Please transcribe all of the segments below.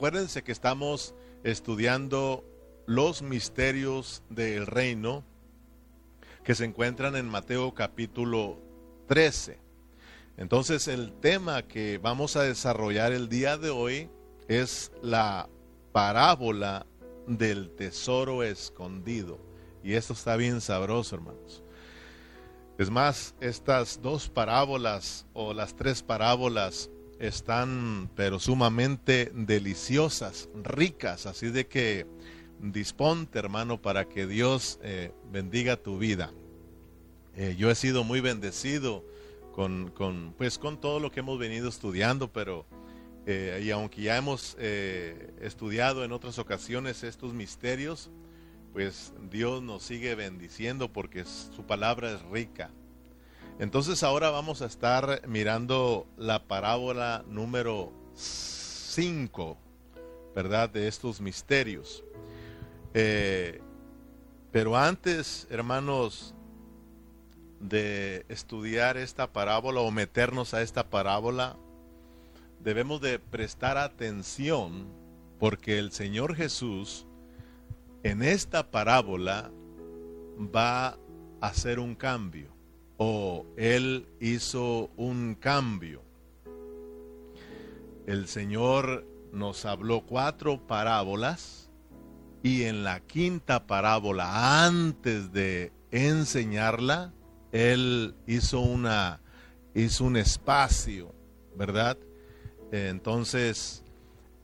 acuérdense que estamos estudiando los misterios del reino que se encuentran en Mateo capítulo 13. Entonces el tema que vamos a desarrollar el día de hoy es la parábola del tesoro escondido. Y esto está bien sabroso, hermanos. Es más, estas dos parábolas o las tres parábolas están pero sumamente deliciosas, ricas, así de que disponte hermano para que Dios eh, bendiga tu vida. Eh, yo he sido muy bendecido con, con, pues, con todo lo que hemos venido estudiando, pero eh, y aunque ya hemos estudiado en otras ocasiones estos misterios, pues Dios nos sigue bendiciendo porque su palabra es rica. Entonces ahora vamos a estar mirando la parábola número 5, ¿verdad? De estos misterios. Eh, pero antes, hermanos, de estudiar esta parábola o meternos a esta parábola, debemos de prestar atención porque el Señor Jesús en esta parábola va a hacer un cambio o Él hizo un cambio. El Señor nos habló cuatro parábolas y en la quinta parábola, antes de enseñarla, él hizo una hizo un espacio, ¿verdad? Entonces,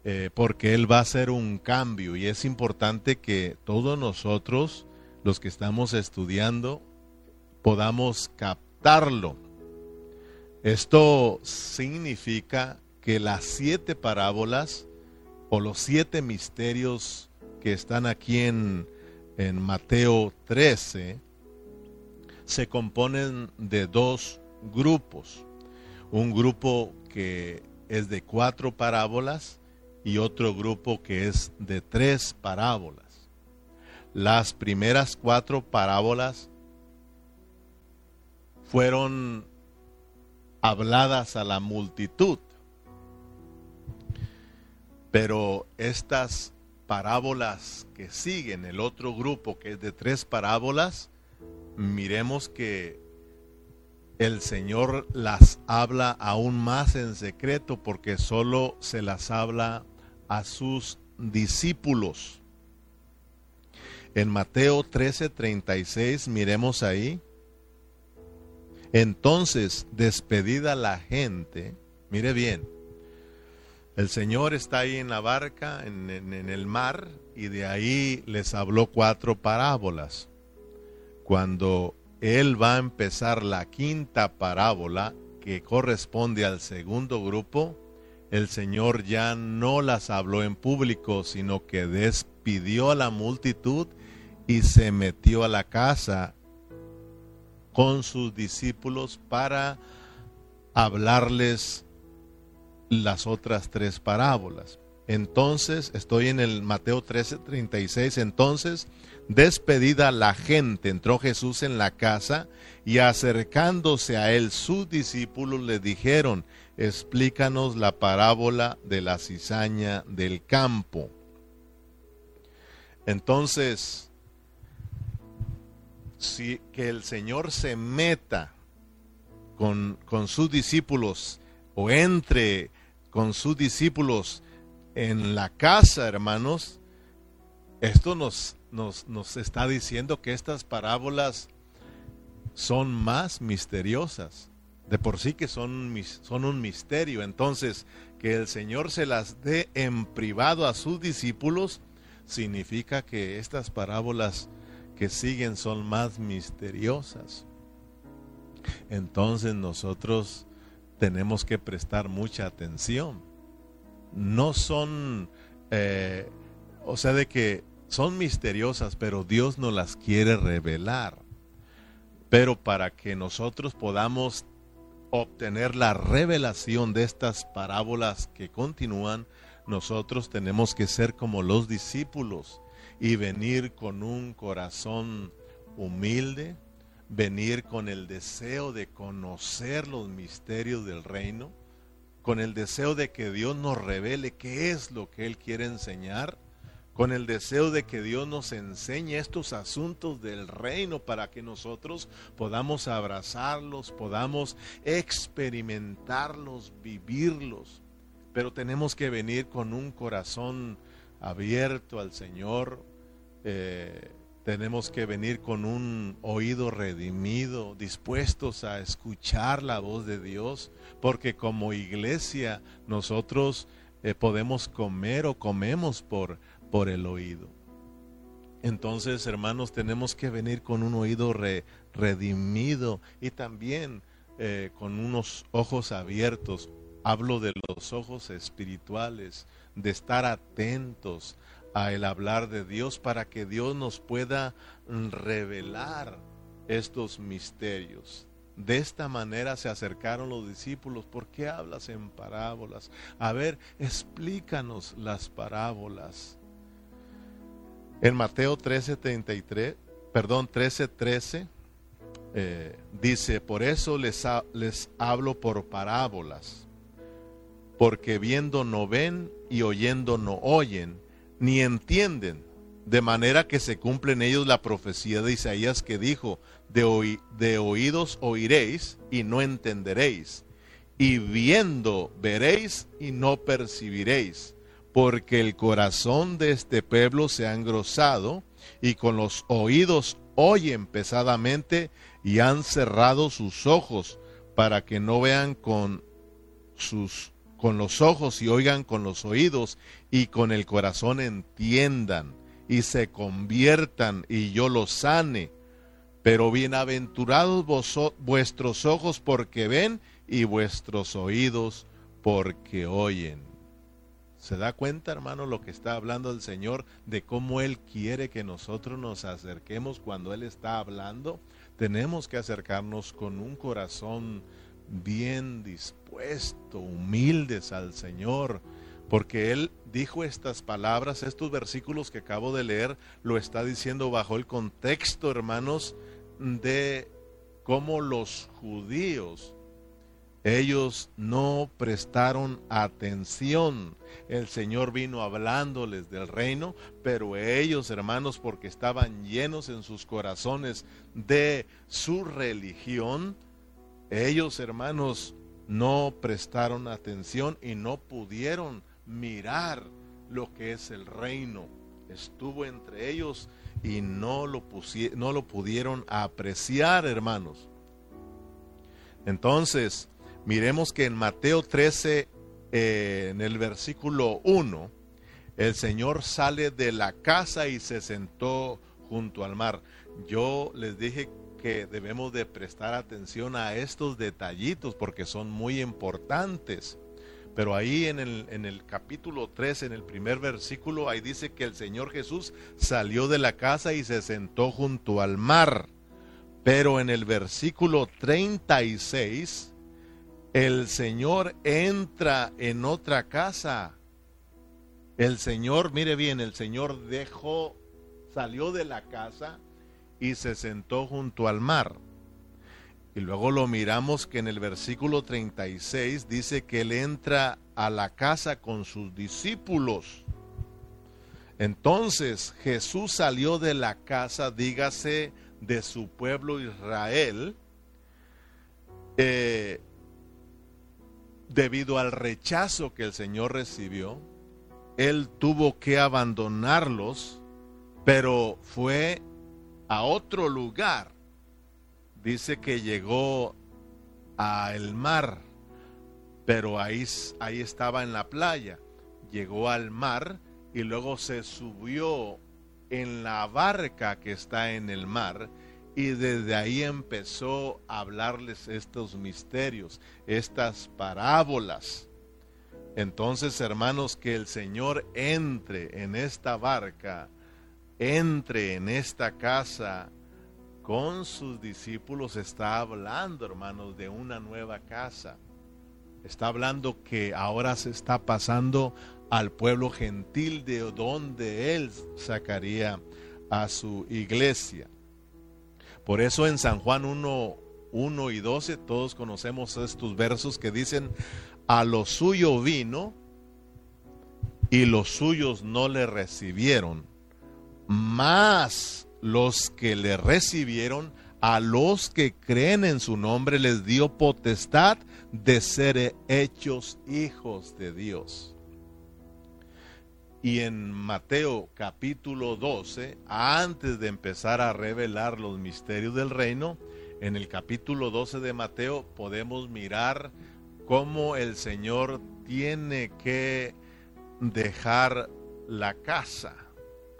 eh, porque él va a hacer un cambio y es importante que todos nosotros, los que estamos estudiando, podamos captarlo. Esto significa que las siete parábolas o los siete misterios que están aquí en, en Mateo 13 se componen de dos grupos. Un grupo que es de cuatro parábolas y otro grupo que es de tres parábolas. Las primeras cuatro parábolas fueron habladas a la multitud, pero estas parábolas que siguen, el otro grupo que es de tres parábolas, miremos que el Señor las habla aún más en secreto porque solo se las habla a sus discípulos. En Mateo 13:36 miremos ahí. Entonces, despedida la gente, mire bien, el Señor está ahí en la barca, en, el mar, y de ahí les habló cuatro parábolas. Cuando Él va a empezar la quinta parábola, que corresponde al segundo grupo, el Señor ya no las habló en público, sino que despidió a la multitud y se metió a la casa con sus discípulos para hablarles las otras tres parábolas. Entonces, estoy en el Mateo 13, 36. Entonces, despedida la gente, entró Jesús en la casa y acercándose a él sus discípulos le dijeron, explícanos la parábola de la cizaña del campo. Entonces, que el Señor se meta con, con sus discípulos o entre con sus discípulos en la casa, hermanos, esto nos, nos, nos está diciendo que estas parábolas son más misteriosas. De por sí que son, son un misterio. Entonces, que el Señor se las dé en privado a sus discípulos, significa que estas parábolas que siguen son más misteriosas. Entonces nosotros tenemos que prestar mucha atención. No son, eh, o sea, de que son misteriosas, pero Dios no las quiere revelar. Pero para que nosotros podamos obtener la revelación de estas parábolas que continúan, nosotros tenemos que ser como los discípulos y venir con un corazón humilde, venir con el deseo de conocer los misterios del reino, con el deseo de que Dios nos revele qué es lo que Él quiere enseñar, con el deseo de que Dios nos enseñe estos asuntos del reino para que nosotros podamos abrazarlos, podamos experimentarlos, vivirlos. Pero tenemos que venir con un corazón abierto al Señor. Eh, tenemos que venir con un oído redimido, dispuestos a escuchar la voz de Dios, porque como iglesia nosotros eh, podemos comer o comemos por, por el oído. Entonces, hermanos, tenemos que venir con un oído redimido y también eh, con unos ojos abiertos. Hablo de los ojos espirituales, de estar atentos a el hablar de Dios para que Dios nos pueda revelar estos misterios. De esta manera se acercaron los discípulos. ¿Por qué hablas en parábolas? A ver, explícanos las parábolas. En Mateo 13:33, perdón, 13:13 eh, dice, por eso les, les hablo por parábolas, porque viendo no ven y oyendo no oyen ni entienden, de manera que se cumple en ellos la profecía de Isaías que dijo, de, oídos oiréis y no entenderéis, y viendo veréis y no percibiréis, porque el corazón de este pueblo se ha engrosado, y con los oídos oyen pesadamente, y han cerrado sus ojos, para que no vean con sus con los ojos y oigan con los oídos y con el corazón entiendan y se conviertan y yo los sane. Pero bienaventurados vuestros ojos porque ven y vuestros oídos porque oyen. ¿Se da cuenta, hermano, lo que está hablando el Señor de cómo Él quiere que nosotros nos acerquemos cuando Él está hablando? Tenemos que acercarnos con un corazón bien dispuesto, humildes al Señor, porque Él dijo estas palabras, estos versículos que acabo de leer, lo está diciendo bajo el contexto, hermanos, de cómo los judíos, ellos no prestaron atención. El Señor vino hablándoles del reino, pero ellos, hermanos, porque estaban llenos en sus corazones de su religión, ellos, hermanos, no prestaron atención y no pudieron mirar lo que es el reino. Estuvo entre ellos y no lo, no lo pudieron apreciar, hermanos. Entonces, miremos que en Mateo 13, eh, en el versículo 1, el Señor sale de la casa y se sentó junto al mar. Yo les dije que debemos de prestar atención a estos detallitos porque son muy importantes. Pero ahí en el, en el capítulo 3, en el primer versículo, ahí dice que el Señor Jesús salió de la casa y se sentó junto al mar. Pero en el versículo 36, el Señor entra en otra casa. El Señor, mire bien, el Señor dejó, salió de la casa y se sentó junto al mar. Y luego lo miramos que en el versículo 36 dice que él entra a la casa con sus discípulos. Entonces Jesús salió de la casa, dígase, de su pueblo Israel, eh, debido al rechazo que el Señor recibió. Él tuvo que abandonarlos, pero fue a otro lugar. Dice que llegó al mar, pero ahí, ahí estaba en la playa. Llegó al mar y luego se subió en la barca que está en el mar y desde ahí empezó a hablarles estos misterios, estas parábolas. Entonces, hermanos, que el Señor entre en esta barca entre en esta casa con sus discípulos, está hablando, hermanos, de una nueva casa. Está hablando que ahora se está pasando al pueblo gentil de donde él sacaría a su iglesia. Por eso en San Juan 1, 1 y 12 todos conocemos estos versos que dicen, a lo suyo vino y los suyos no le recibieron, más los que le recibieron, a los que creen en su nombre les dio potestad de ser hechos hijos de Dios. Y en Mateo capítulo 12, antes de empezar a revelar los misterios del reino, en el capítulo 12 de Mateo podemos mirar cómo el Señor tiene que dejar la casa,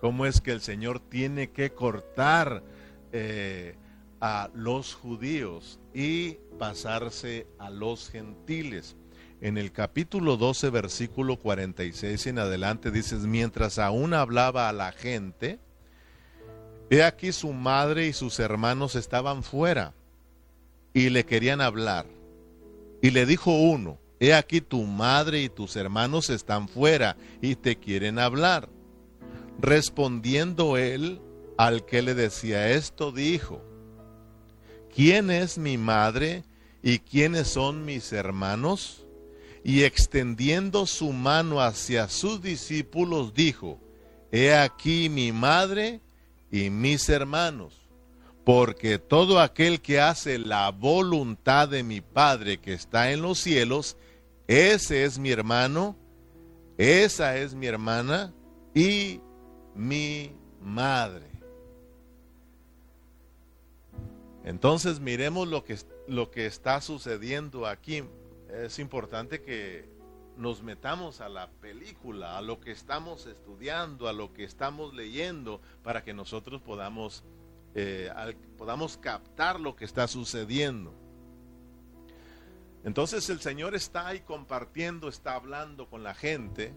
cómo es que el Señor tiene que cortar eh, a los judíos y pasarse a los gentiles. En el capítulo 12, versículo 46 en adelante dices, mientras aún hablaba a la gente, he aquí su madre y sus hermanos estaban fuera y le querían hablar. Y le dijo uno, he aquí tu madre y tus hermanos están fuera y te quieren hablar. Respondiendo él al que le decía esto, dijo, ¿quién es mi madre y quiénes son mis hermanos? Y extendiendo su mano hacia sus discípulos, dijo, He aquí mi madre y mis hermanos porque todo aquel que hace la voluntad de mi Padre que está en los cielos, ese es mi hermano, esa es mi hermana y mi madre. Entonces miremos lo que, lo que está sucediendo aquí. Es importante que nos metamos a la película, a lo que estamos estudiando, a lo que estamos leyendo, para que nosotros podamos eh, podamos captar lo que está sucediendo. Entonces el Señor está ahí compartiendo, está hablando con la gente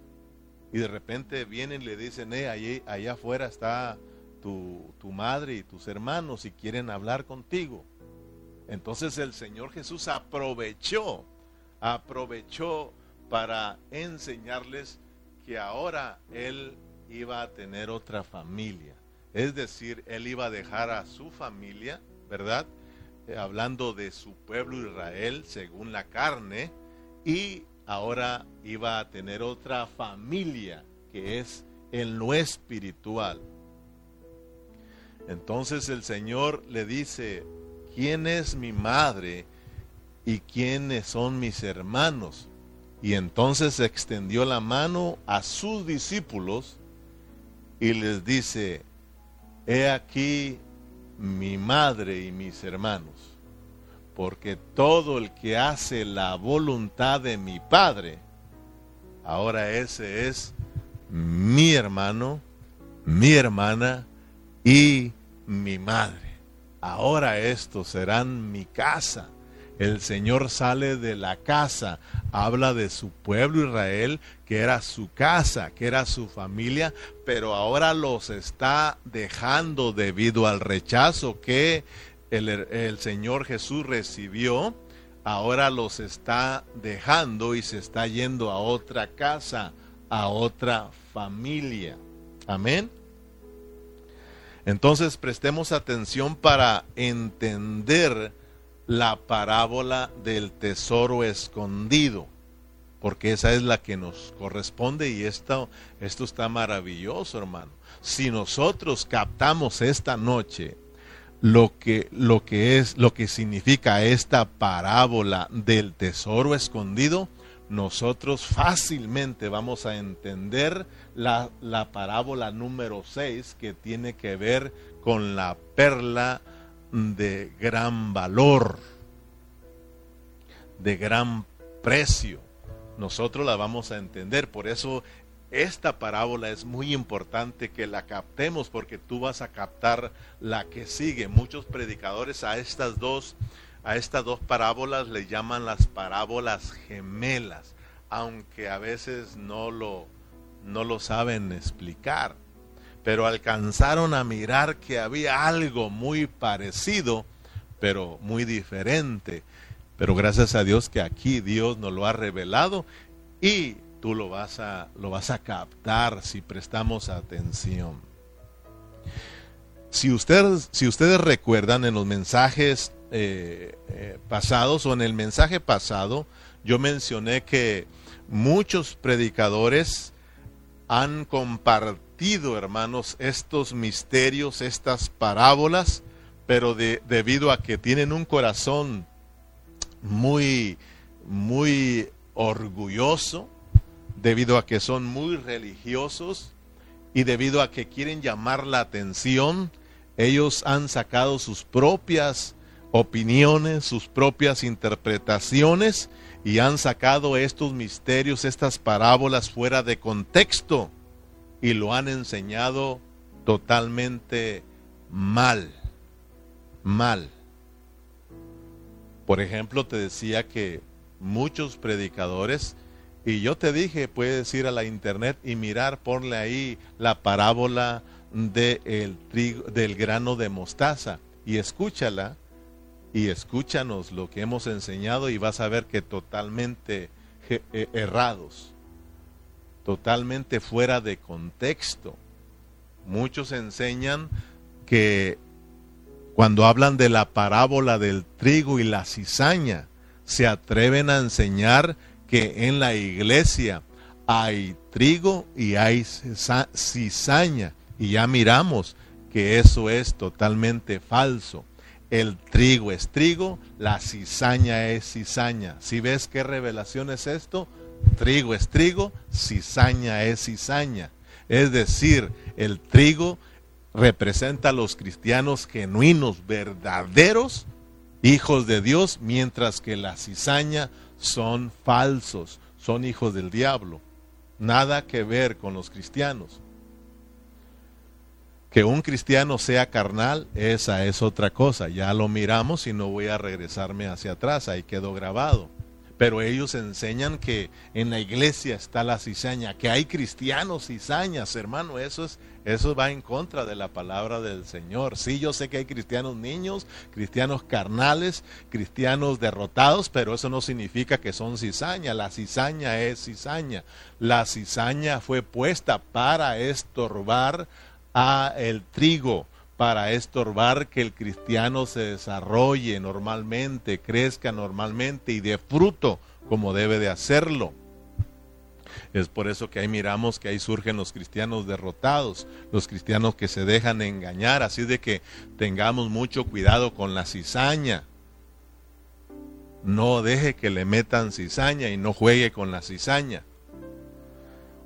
y de repente vienen y le dicen, eh, allá afuera está tu, tu madre y tus hermanos y quieren hablar contigo. Entonces el Señor Jesús aprovechó, aprovechó para enseñarles que ahora Él iba a tener otra familia. Es decir, él iba a dejar a su familia, ¿verdad? Eh, hablando de su pueblo Israel según la carne, y ahora iba a tener otra familia que es en lo espiritual. Entonces el Señor le dice, ¿quién es mi madre y quiénes son mis hermanos? Y entonces extendió la mano a sus discípulos y les dice, He aquí mi madre y mis hermanos, porque todo el que hace la voluntad de mi Padre, ahora ese es mi hermano, mi hermana y mi madre. Ahora estos serán mi casa el Señor sale de la casa, habla de su pueblo Israel, que era su casa, que era su familia, pero ahora los está dejando debido al rechazo que el, Señor Jesús recibió. Ahora los está dejando y se está yendo a otra casa, a otra familia. Amén. Entonces prestemos atención para entender la parábola del tesoro escondido, porque esa es la que nos corresponde y esto, esto está maravilloso, hermano. Si nosotros captamos esta noche lo que, lo que es, lo que significa esta parábola del tesoro escondido, nosotros fácilmente vamos a entender la, la parábola número 6 que tiene que ver con la perla de gran valor, de gran precio. Nosotros la vamos a entender. Por eso esta parábola es muy importante que la captemos porque tú vas a captar la que sigue. Muchos predicadores a estas dos a estas dos parábolas le llaman las parábolas gemelas, aunque a veces no lo no lo saben explicar pero alcanzaron a mirar que había algo muy parecido, pero muy diferente. Pero gracias a Dios que aquí Dios nos lo ha revelado y tú lo vas a, lo vas a captar si prestamos atención. Si ustedes, si ustedes recuerdan en los mensajes eh, eh, pasados o en el mensaje pasado, yo mencioné que muchos predicadores han compartido, hermanos, estos misterios, estas parábolas, pero debido a que tienen un corazón muy, muy orgulloso, debido a que son muy religiosos y debido a que quieren llamar la atención, ellos han sacado sus propias opiniones, sus propias interpretaciones y han sacado estos misterios, estas parábolas fuera de contexto y lo han enseñado totalmente mal, mal. Por ejemplo, te decía que muchos predicadores, y yo te dije, puedes ir a la internet y mirar, ponle ahí la parábola de trigo, del grano de mostaza y escúchala y escúchanos lo que hemos enseñado y vas a ver que totalmente eh, errados, totalmente fuera de contexto. Muchos enseñan que cuando hablan de la parábola del trigo y la cizaña, se atreven a enseñar que en la iglesia hay trigo y hay cizaña. Y ya miramos que eso es totalmente falso. El trigo es trigo, la cizaña es cizaña. Si ves qué revelación es esto, trigo es trigo, cizaña es cizaña. Es decir, el trigo representa a los cristianos genuinos, verdaderos, hijos de Dios, mientras que la cizaña son falsos, son hijos del diablo. Nada que ver con los cristianos. Que un cristiano sea carnal, esa es otra cosa. Ya lo miramos y no voy a regresarme hacia atrás, ahí quedó grabado. Pero ellos enseñan que en la iglesia está la cizaña, que hay cristianos cizañas, hermano, eso es eso va en contra de la palabra del Señor. Sí, yo sé que hay cristianos niños, cristianos carnales, cristianos derrotados, pero eso no significa que son cizaña. La cizaña es cizaña. La cizaña fue puesta para estorbar a el trigo, para estorbar que el cristiano se desarrolle normalmente, crezca normalmente y dé fruto como debe de hacerlo. Es por eso que ahí miramos que ahí surgen los cristianos derrotados, los cristianos que se dejan engañar, así de que tengamos mucho cuidado con la cizaña. No deje que le metan cizaña y no juegue con la cizaña.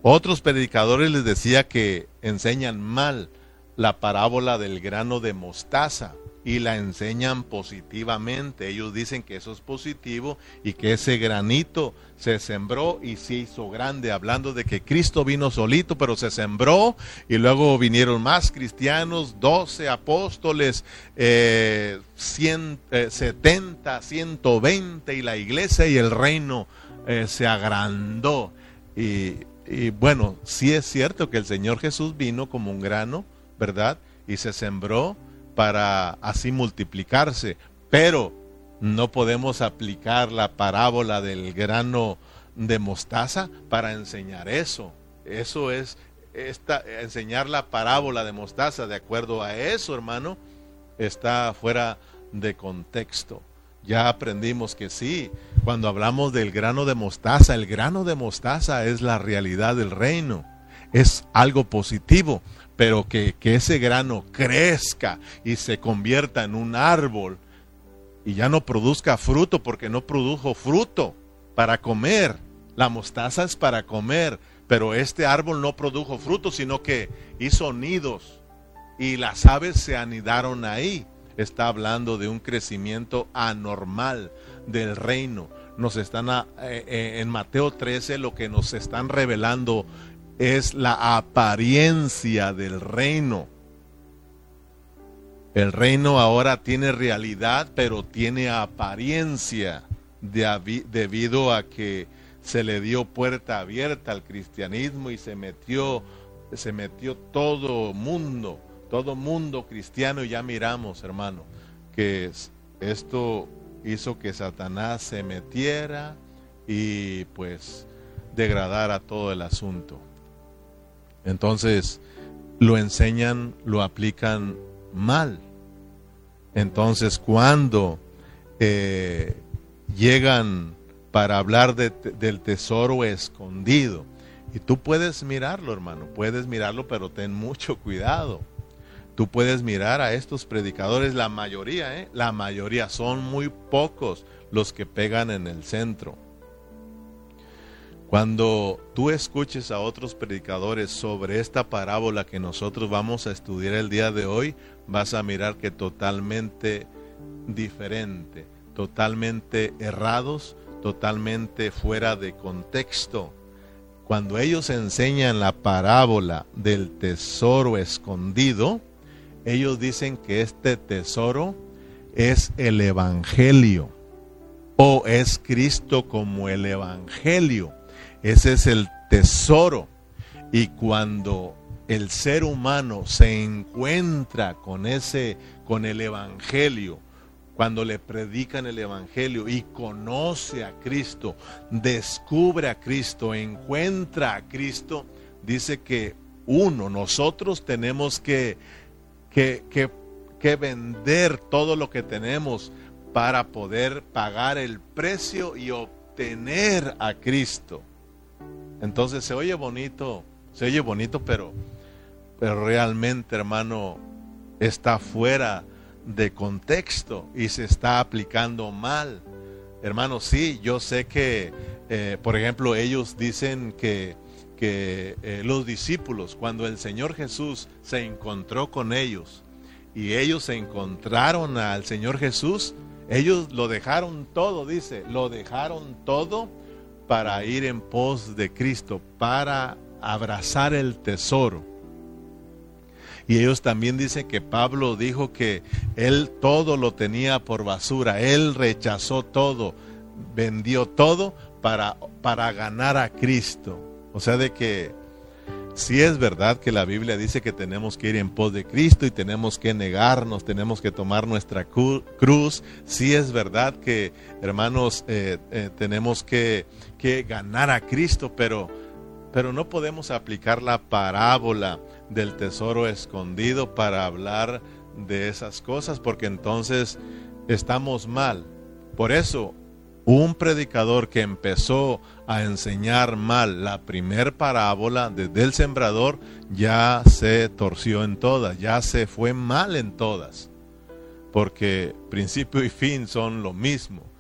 Otros predicadores les decía que enseñan mal la parábola del grano de mostaza y la enseñan positivamente. Ellos dicen que eso es positivo y que ese granito se sembró y se hizo grande, hablando de que Cristo vino solito, pero se sembró y luego vinieron más cristianos, 12 apóstoles, eh, 70, 120 y la iglesia y el reino eh, se agrandó. Y y bueno, sí es cierto que el Señor Jesús vino como un grano, ¿verdad? Y se sembró para así multiplicarse, pero no podemos aplicar la parábola del grano de mostaza para enseñar eso. Eso es esta, enseñar la parábola de mostaza de acuerdo a eso, hermano, está fuera de contexto. Ya aprendimos que sí, cuando hablamos del grano de mostaza, el grano de mostaza es la realidad del reino, es algo positivo, pero que, ese grano crezca y se convierta en un árbol y ya no produzca fruto porque no produjo fruto para comer. La mostaza es para comer, pero este árbol no produjo fruto, sino que hizo nidos y las aves se anidaron ahí está hablando de un crecimiento anormal del reino. Nos están eh, eh, en Mateo 13 lo que nos están revelando es la apariencia del reino. El reino ahora tiene realidad, pero tiene apariencia debido a que se le dio puerta abierta al cristianismo y se metió se metió todo mundo todo mundo cristiano ya miramos, hermano, que esto hizo que Satanás se metiera y pues degradara todo el asunto. Entonces, lo enseñan, lo aplican mal. Entonces, cuando eh, llegan para hablar del tesoro escondido. Y tú puedes mirarlo, hermano, puedes mirarlo, pero ten mucho cuidado. Tú puedes mirar a estos predicadores, la mayoría, ¿eh? la mayoría, son muy pocos los que pegan en el centro. Cuando tú escuches a otros predicadores sobre esta parábola que nosotros vamos a estudiar el día de hoy, vas a mirar que totalmente diferente, totalmente errados, totalmente fuera de contexto. Cuando ellos enseñan la parábola del tesoro escondido, ellos dicen que este tesoro es el Evangelio o es Cristo como el Evangelio. Ese es el tesoro. Y cuando el ser humano se encuentra con ese, con el Evangelio, cuando le predican el Evangelio y conoce a Cristo, descubre a Cristo, encuentra a Cristo, dice que uno, nosotros tenemos que, que, que, vender todo lo que tenemos para poder pagar el precio y obtener a Cristo. Entonces se oye bonito, se oye bonito, pero, realmente, hermano, está fuera de contexto y se está aplicando mal. Hermano, sí, yo sé que, eh, por ejemplo, ellos dicen que, que eh, los discípulos, cuando el Señor Jesús se encontró con ellos y ellos se encontraron al Señor Jesús, ellos lo dejaron todo, dice, lo dejaron todo para ir en pos de Cristo, para abrazar el tesoro. Y ellos también dicen que Pablo dijo que él todo lo tenía por basura, él rechazó todo, vendió todo para, para ganar a Cristo. O sea, de que si es verdad que la Biblia dice que tenemos que ir en pos de Cristo y tenemos que negarnos, tenemos que tomar nuestra cruz. Si es verdad que, hermanos, eh, eh, tenemos que, que ganar a Cristo, pero, pero no podemos aplicar la parábola del tesoro escondido para hablar de esas cosas, porque entonces estamos mal. Por eso, un predicador que empezó a enseñar mal la primer parábola desde el sembrador, ya se torció en todas, ya se fue mal en todas, porque principio y fin son lo mismo.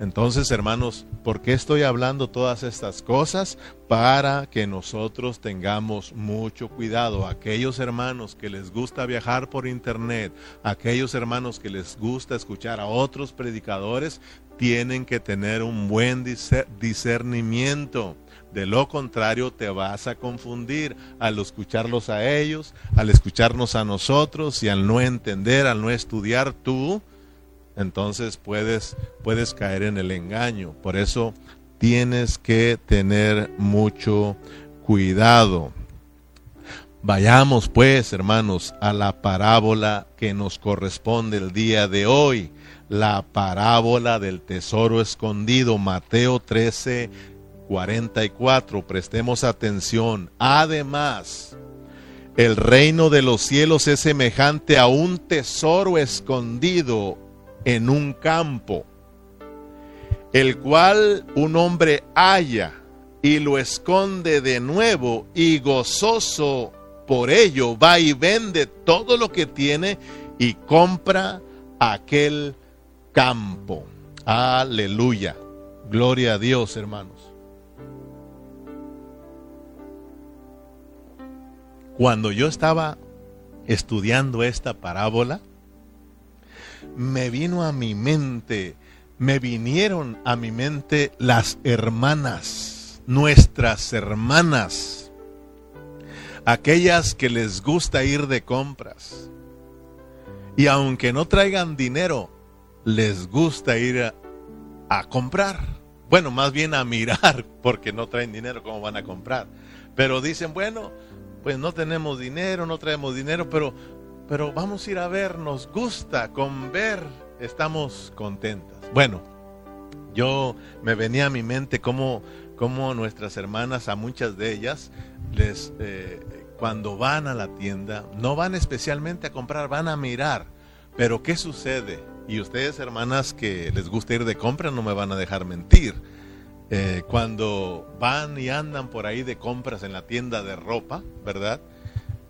Entonces, hermanos, ¿por qué estoy hablando todas estas cosas? Para que nosotros tengamos mucho cuidado. Aquellos hermanos que les gusta viajar por internet, aquellos hermanos que les gusta escuchar a otros predicadores, tienen que tener un buen discernimiento. De lo contrario, te vas a confundir al escucharlos a ellos, al escucharnos a nosotros y al no entender, al no estudiar tú entonces puedes, puedes caer en el engaño. Por eso tienes que tener mucho cuidado. Vayamos pues, hermanos, a la parábola que nos corresponde el día de hoy, la parábola del tesoro escondido, Mateo 13, 44. Prestemos atención. Además, el reino de los cielos es semejante a un tesoro escondido en un campo, el cual un hombre halla y lo esconde de nuevo y gozoso por ello va y vende todo lo que tiene y compra aquel campo. Aleluya. Gloria a Dios, hermanos. Cuando yo estaba estudiando esta parábola, me vino a mi mente, me vinieron a mi mente las hermanas, nuestras hermanas, aquellas que les gusta ir de compras. Y aunque no traigan dinero, les gusta ir a, comprar. Bueno, más bien a mirar, porque no traen dinero, ¿cómo van a comprar? Pero dicen, bueno, pues no tenemos dinero, no traemos dinero, pero pero vamos a ir a ver, nos gusta, con ver estamos contentas. Bueno, yo me venía a mi mente cómo, cómo nuestras hermanas, a muchas de ellas, les, eh, cuando van a la tienda, no van especialmente a comprar, van a mirar. Pero ¿qué sucede? Y ustedes, hermanas, que les gusta ir de compra, no me van a dejar mentir. eh, cuando van y andan por ahí de compras en la tienda de ropa, ¿verdad?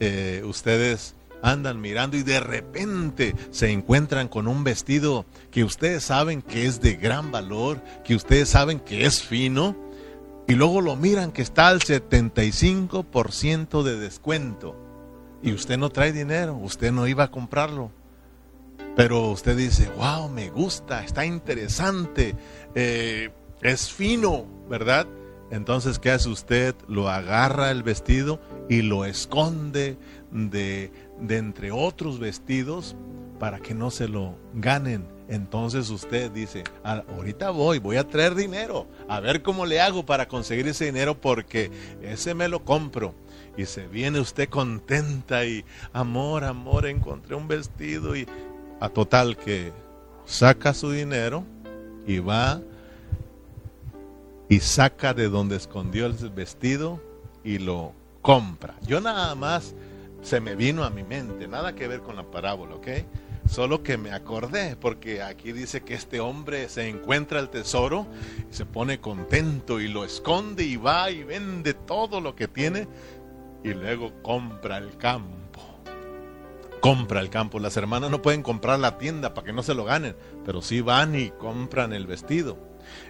Eh, ustedes andan mirando y de repente se encuentran con un vestido que ustedes saben que es de gran valor, que ustedes saben que es fino, y luego lo miran que está al 75% de descuento y usted no trae dinero, usted no iba a comprarlo. Pero usted dice, wow, me gusta, está interesante, eh, es fino, ¿verdad? Entonces, ¿qué hace usted? Lo agarra el vestido y lo esconde de, de entre otros vestidos para que no se lo ganen. Entonces usted dice, ah, ahorita voy, voy a traer dinero, a ver cómo le hago para conseguir ese dinero porque ese me lo compro. Y se viene usted contenta y amor, amor, encontré un vestido y a total que saca su dinero y va y saca de donde escondió el vestido y lo compra. Yo nada más se me vino a mi mente, nada que ver con la parábola, ¿ok? Solo que me acordé, porque aquí dice que este hombre se encuentra el tesoro y se pone contento y lo esconde y va y vende todo lo que tiene y luego compra el campo. Compra el campo. Las hermanas no pueden comprar la tienda para que no se lo ganen, pero sí van y compran el vestido.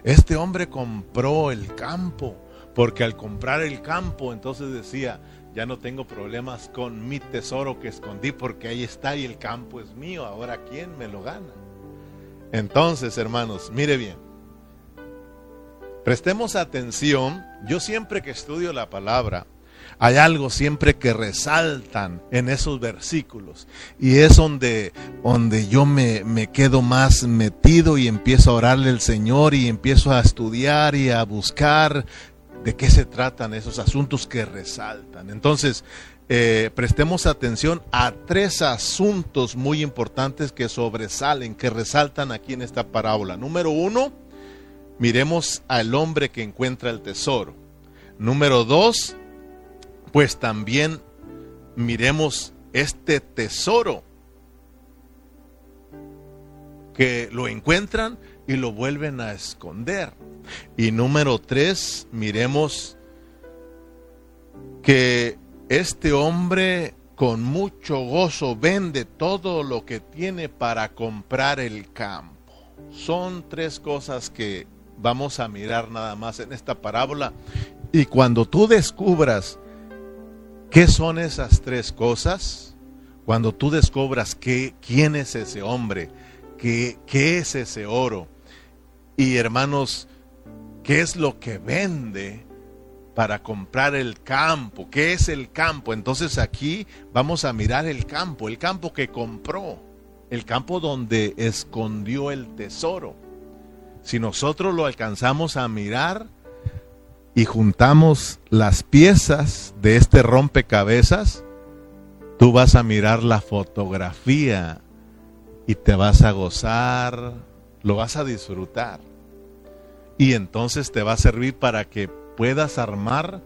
Este hombre compró el campo, porque al comprar el campo entonces decía, ya no tengo problemas con mi tesoro que escondí porque ahí está y el campo es mío. Ahora, ¿quién me lo gana? Entonces, hermanos, mire bien. Prestemos atención. Yo siempre que estudio la palabra, hay algo siempre que resaltan en esos versículos. Y es donde, donde yo me, me quedo más metido y empiezo a orarle al Señor y empiezo a estudiar y a buscar de qué se tratan esos asuntos que resaltan. Entonces, eh, prestemos atención a tres asuntos muy importantes que sobresalen, que resaltan aquí en esta parábola. Número uno, miremos al hombre que encuentra el tesoro. Número dos, pues también miremos este tesoro que lo encuentran y lo vuelven a esconder. Y número tres, miremos que este hombre con mucho gozo vende todo lo que tiene para comprar el campo. Son tres cosas que vamos a mirar nada más en esta parábola. Y cuando tú descubras qué son esas tres cosas, cuando tú descubras que, quién es ese hombre, qué, qué es ese oro, y hermanos, ¿Qué es lo que vende para comprar el campo? ¿Qué es el campo? Entonces aquí vamos a mirar el campo, el campo que compró, el campo donde escondió el tesoro. Si nosotros lo alcanzamos a mirar y juntamos las piezas de este rompecabezas, tú vas a mirar la fotografía y te vas a gozar, lo vas a disfrutar y entonces te va a servir para que puedas armar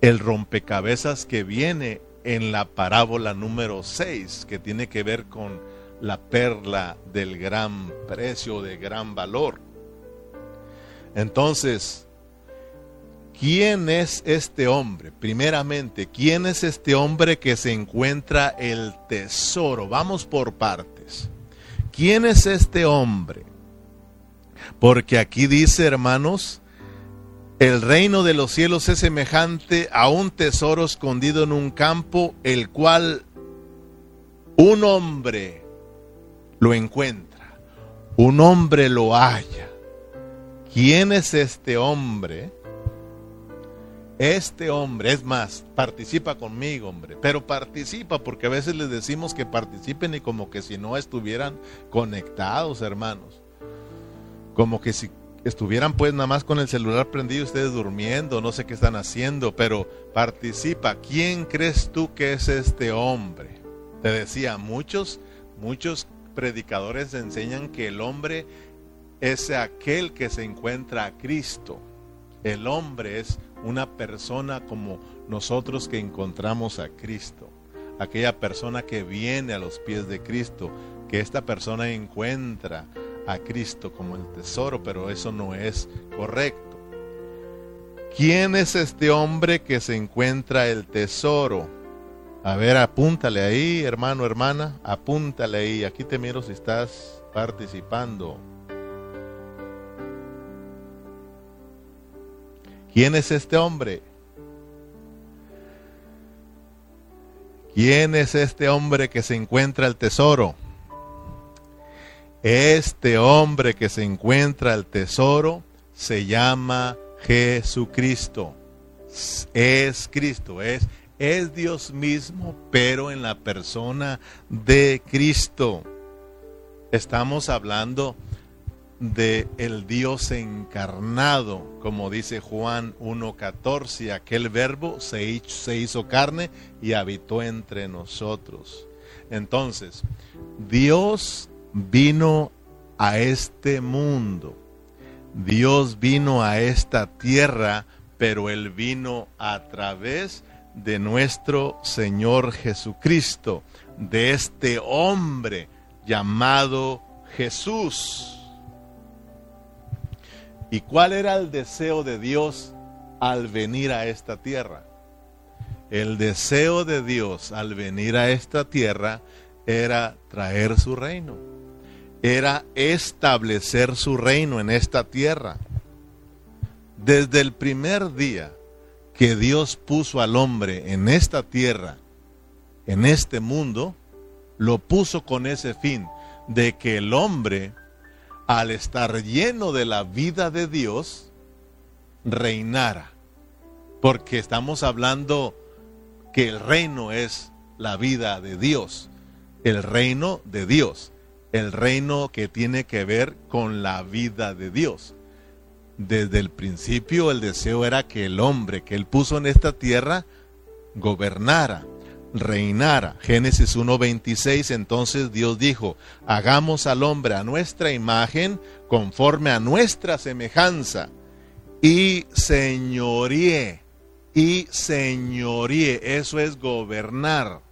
el rompecabezas que viene en la parábola número 6, que tiene que ver con la perla del gran precio, de gran valor. Entonces, ¿quién es este hombre? Primeramente, ¿quién es este hombre que se encuentra el tesoro? Vamos por partes. ¿Quién es este hombre? Porque aquí dice, hermanos, el reino de los cielos es semejante a un tesoro escondido en un campo, el cual un hombre lo encuentra, un hombre lo halla. ¿Quién es este hombre? Este hombre, es más, participa conmigo, hombre, pero participa porque a veces les decimos que participen y como que si no estuvieran conectados, hermanos como que si estuvieran pues nada más con el celular prendido ustedes durmiendo, no sé qué están haciendo, pero participa. ¿Quién crees tú que es este hombre? Te decía, muchos, muchos predicadores enseñan que el hombre es aquel que se encuentra a Cristo. El hombre es una persona como nosotros que encontramos a Cristo. Aquella persona que viene a los pies de Cristo, que esta persona encuentra a Cristo como el tesoro, pero eso no es correcto. ¿Quién es este hombre que se encuentra el tesoro? A ver, apúntale ahí, hermano, hermana, apúntale ahí. Aquí te miro si estás participando. ¿Quién es este hombre? ¿Quién es este hombre que se encuentra el tesoro? Este hombre que se encuentra el tesoro se llama Jesucristo. Es Cristo, es, es Dios mismo, pero en la persona de Cristo. Estamos hablando de el Dios encarnado, como dice Juan 1.14, aquel verbo se hizo carne y habitó entre nosotros. Entonces, Dios vino a este mundo, Dios vino a esta tierra, pero Él vino a través de nuestro Señor Jesucristo, de este hombre llamado Jesús. ¿Y cuál era el deseo de Dios al venir a esta tierra? El deseo de Dios al venir a esta tierra era traer su reino, era establecer su reino en esta tierra. Desde el primer día que Dios puso al hombre en esta tierra, en este mundo, lo puso con ese fin de que el hombre al estar lleno de la vida de Dios, reinara. Porque estamos hablando que el reino es la vida de Dios, el reino de Dios, el reino que tiene que ver con la vida de Dios. Desde el principio el deseo era que el hombre que él puso en esta tierra gobernara, reinara. Génesis 1.26, entonces Dios dijo, hagamos al hombre a nuestra imagen, conforme a nuestra semejanza, y señoríe, y señoríe, eso es gobernar,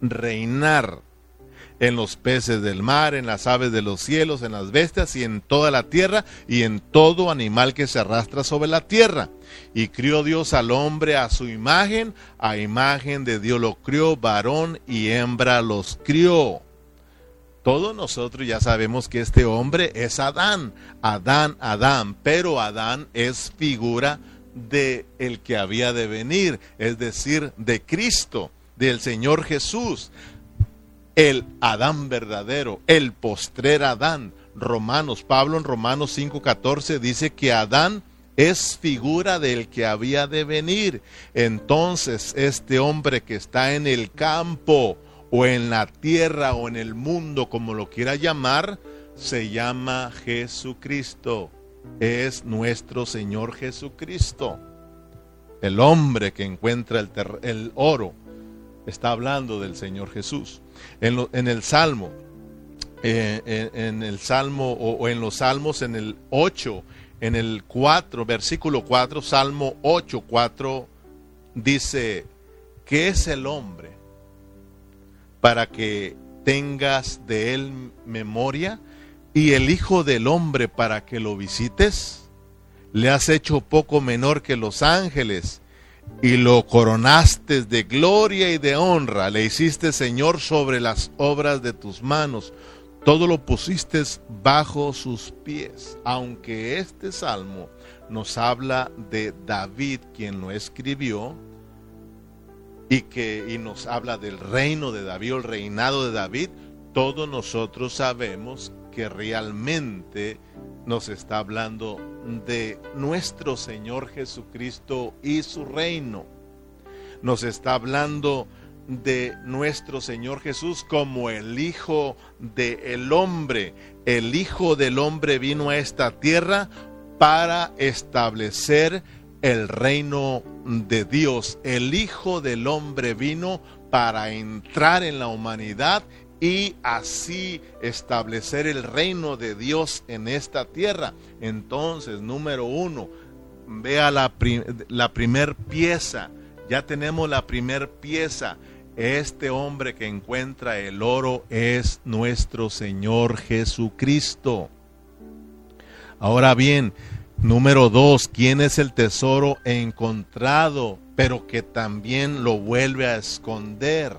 reinar en los peces del mar, en las aves de los cielos, en las bestias y en toda la tierra y en todo animal que se arrastra sobre la tierra. Y crió Dios al hombre a su imagen, a imagen de Dios lo crió, varón y hembra los crió. Todos nosotros ya sabemos que este hombre es Adán, Adán, Adán, pero Adán es figura de el que había de venir, es decir, de Cristo, del Señor Jesús el Adán verdadero, el postrer Adán. Romanos, Pablo en Romanos 5:14 dice que Adán es figura del que había de venir. Entonces, este hombre que está en el campo o en la tierra o en el mundo, como lo quiera llamar, se llama Jesucristo. Es nuestro Señor Jesucristo. El hombre que encuentra el, el oro está hablando del Señor Jesús. En, el Salmo, eh, en, el Salmo o, en los Salmos, en el 8, en el 4, versículo 4, Salmo 8, 4, dice, ¿qué es el hombre para que tengas de él memoria y el Hijo del Hombre para que lo visites? Le has hecho poco menor que los ángeles y lo coronaste de gloria y de honra, le hiciste Señor sobre las obras de tus manos, todo lo pusiste bajo sus pies. Aunque este salmo nos habla de David, quien lo escribió, y que y nos habla del reino de David, el reinado de David, todos nosotros sabemos que realmente nos está hablando de nuestro Señor Jesucristo y su reino. Nos está hablando de nuestro Señor Jesús como el Hijo del el hombre. El Hijo del hombre vino a esta tierra para establecer el reino de Dios. El Hijo del hombre vino para entrar en la humanidad y así establecer el reino de Dios en esta tierra. Entonces, número uno, vea la, la primer pieza. Ya tenemos la primer pieza. Este hombre que encuentra el oro es nuestro Señor Jesucristo. Ahora bien, número dos, ¿quién es el tesoro encontrado, pero que también lo vuelve a esconder?